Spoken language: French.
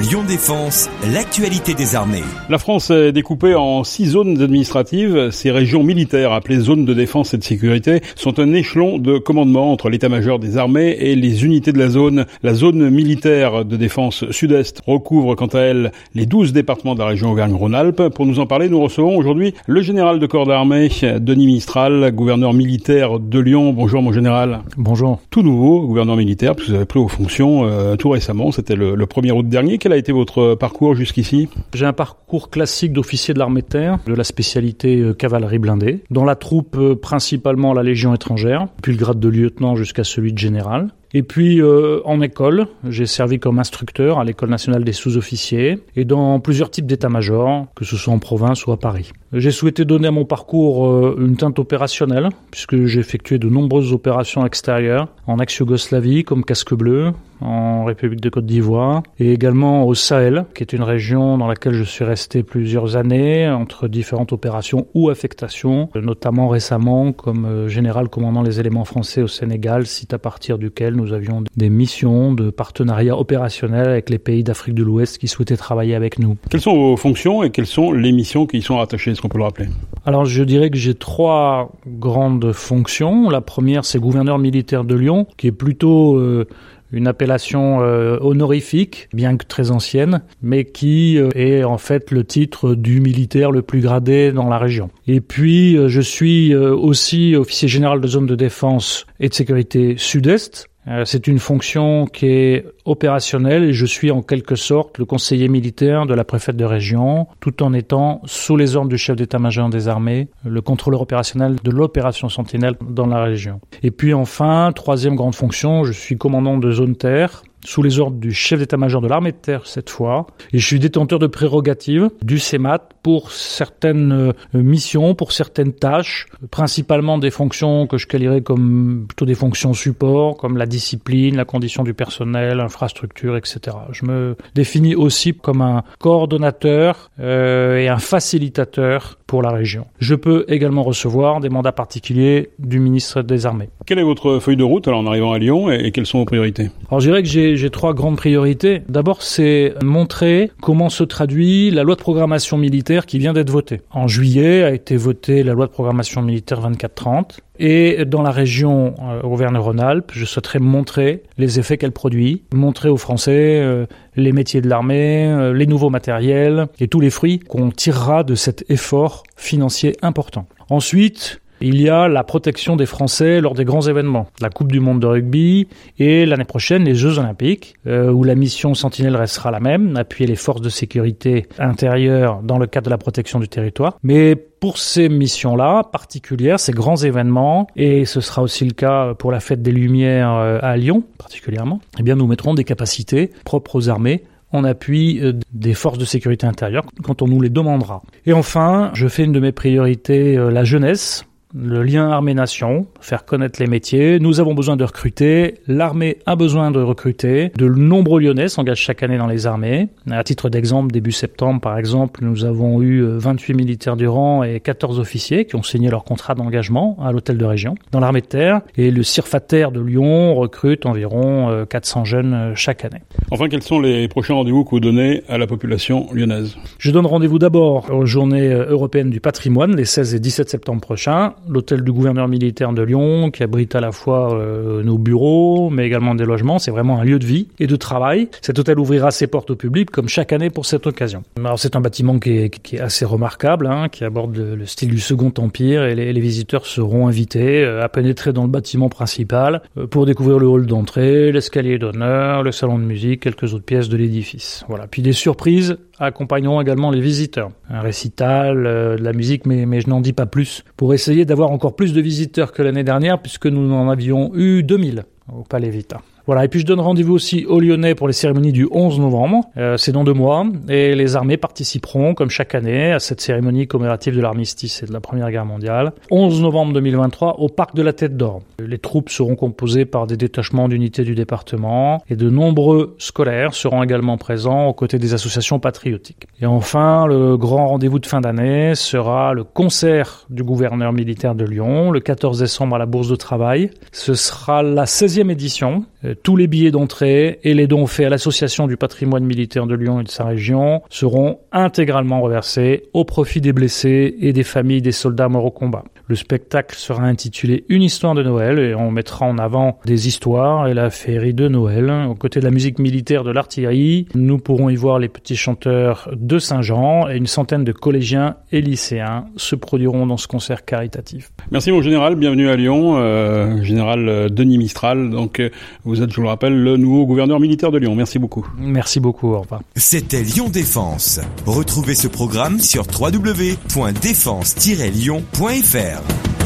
Lyon Défense, l'actualité des armées. La France est découpée en six zones administratives. Ces régions militaires, appelées zones de défense et de sécurité, sont un échelon de commandement entre l'état-major des armées et les unités de la zone. La zone militaire de défense sud-est recouvre quant à elle les douze départements de la région Auvergne-Rhône-Alpes. Pour nous en parler, nous recevons aujourd'hui le général de corps d'armée, Denis Mistral, gouverneur militaire de Lyon. Bonjour mon général. Bonjour. Tout nouveau, gouverneur militaire, puisque vous avez pris aux fonctions euh, tout récemment, c'était le, le 1er août dernier. Quel a été votre parcours jusqu'ici J'ai un parcours classique d'officier de l'armée de terre, de la spécialité euh, cavalerie blindée, dans la troupe euh, principalement la Légion étrangère, puis le grade de lieutenant jusqu'à celui de général. Et puis euh, en école, j'ai servi comme instructeur à l'école nationale des sous-officiers et dans plusieurs types d'états-majors, que ce soit en province ou à Paris. J'ai souhaité donner à mon parcours une teinte opérationnelle puisque j'ai effectué de nombreuses opérations extérieures en ex-Yougoslavie comme casque bleu, en République de Côte d'Ivoire et également au Sahel, qui est une région dans laquelle je suis resté plusieurs années entre différentes opérations ou affectations, notamment récemment comme euh, général commandant les éléments français au Sénégal, site à partir duquel nous avions des missions de partenariat opérationnel avec les pays d'Afrique de l'Ouest qui souhaitaient travailler avec nous. Quelles sont vos fonctions et quelles sont les missions qui y sont rattachées Est-ce qu'on peut le rappeler? Alors je dirais que j'ai trois grandes fonctions. La première, c'est gouverneur militaire de Lyon, qui est plutôt euh, une appellation euh, honorifique, bien que très ancienne, mais qui euh, est en fait le titre du militaire le plus gradé dans la région. Et puis, euh, je suis aussi officier général de zone de défense et de sécurité sud-est. C'est une fonction qui est opérationnelle et je suis en quelque sorte le conseiller militaire de la préfète de région, tout en étant sous les ordres du chef d'état-major des armées, le contrôleur opérationnel de l'opération Sentinelle dans la région. Et puis enfin, troisième grande fonction, je suis commandant de zone terre sous les ordres du chef d'état-major de l'armée de terre cette fois, et je suis détenteur de prérogatives du CEMAT pour certaines euh, missions, pour certaines tâches, principalement des fonctions que je qualifierais comme plutôt des fonctions support, comme la discipline, la condition du personnel, infrastructure, etc. Je me définis aussi comme un coordonnateur euh, et un facilitateur pour la région. Je peux également recevoir des mandats particuliers du ministre des Armées. Quelle est votre feuille de route alors en arrivant à Lyon et, et quelles sont vos priorités? Alors je dirais que j'ai j'ai trois grandes priorités. D'abord, c'est montrer comment se traduit la loi de programmation militaire qui vient d'être votée. En juillet a été votée la loi de programmation militaire 2430. Et dans la région euh, Auvergne-Rhône-Alpes, je souhaiterais montrer les effets qu'elle produit, montrer aux Français euh, les métiers de l'armée, euh, les nouveaux matériels et tous les fruits qu'on tirera de cet effort financier important. Ensuite, il y a la protection des Français lors des grands événements, la Coupe du Monde de rugby et l'année prochaine les Jeux Olympiques, euh, où la mission Sentinelle restera la même, appuyer les forces de sécurité intérieures dans le cadre de la protection du territoire. Mais pour ces missions-là particulières, ces grands événements, et ce sera aussi le cas pour la fête des Lumières euh, à Lyon particulièrement, eh bien nous mettrons des capacités propres aux armées en appui euh, des forces de sécurité intérieure quand on nous les demandera. Et enfin, je fais une de mes priorités la jeunesse le lien armée-nation, faire connaître les métiers. Nous avons besoin de recruter. L'armée a besoin de recruter. De nombreux Lyonnais s'engagent chaque année dans les armées. À titre d'exemple, début septembre, par exemple, nous avons eu 28 militaires du rang et 14 officiers qui ont signé leur contrat d'engagement à l'hôtel de région dans l'armée de terre. Et le CIRFATER de Lyon recrute environ 400 jeunes chaque année. Enfin, quels sont les prochains rendez-vous que vous donnez à la population lyonnaise? Je donne rendez-vous d'abord aux journées européennes du patrimoine les 16 et 17 septembre prochains l'hôtel du gouverneur militaire de Lyon, qui abrite à la fois euh, nos bureaux, mais également des logements. C'est vraiment un lieu de vie et de travail. Cet hôtel ouvrira ses portes au public comme chaque année pour cette occasion. Alors c'est un bâtiment qui est, assez remarquable, hein, qui aborde le, le, style du Second Empire, et les, visiteurs seront invités euh, à pénétrer dans le bâtiment principal euh, pour découvrir le hall d'entrée, l'escalier d'honneur, le salon de musique, quelques autres pièces de l'édifice. Voilà. Puis des surprises accompagneront également les visiteurs. Un récital, de la musique, mais, mais je n'en dis pas plus, pour essayer d'avoir encore plus de visiteurs que l'année dernière, puisque nous en avions eu 2000 au Palais Vita. Voilà, et puis je donne rendez-vous aussi aux Lyonnais pour les cérémonies du 11 novembre. Euh, c'est dans deux mois, et les armées participeront, comme chaque année, à cette cérémonie commémorative de l'armistice et de la Première Guerre mondiale. 11 novembre 2023, au Parc de la Tête d'Or. Les troupes seront composées par des détachements d'unités du département, et de nombreux scolaires seront également présents aux côtés des associations patriotiques. Et enfin, le grand rendez-vous de fin d'année sera le concert du gouverneur militaire de Lyon, le 14 décembre à la Bourse de Travail. Ce sera la 16e édition tous les billets d'entrée et les dons faits à l'Association du patrimoine militaire de Lyon et de sa région seront intégralement reversés au profit des blessés et des familles des soldats morts au combat. Le spectacle sera intitulé Une histoire de Noël et on mettra en avant des histoires et la féerie de Noël. Aux côtés de la musique militaire de l'artillerie, nous pourrons y voir les petits chanteurs de Saint-Jean et une centaine de collégiens et lycéens se produiront dans ce concert caritatif. Merci mon général, bienvenue à Lyon, euh, général euh, Denis Mistral. Donc euh, vous êtes, je vous le rappelle, le nouveau gouverneur militaire de Lyon. Merci beaucoup. Merci beaucoup, au revoir. C'était Lyon Défense. Retrouvez ce programme sur www.défense-lyon.fr.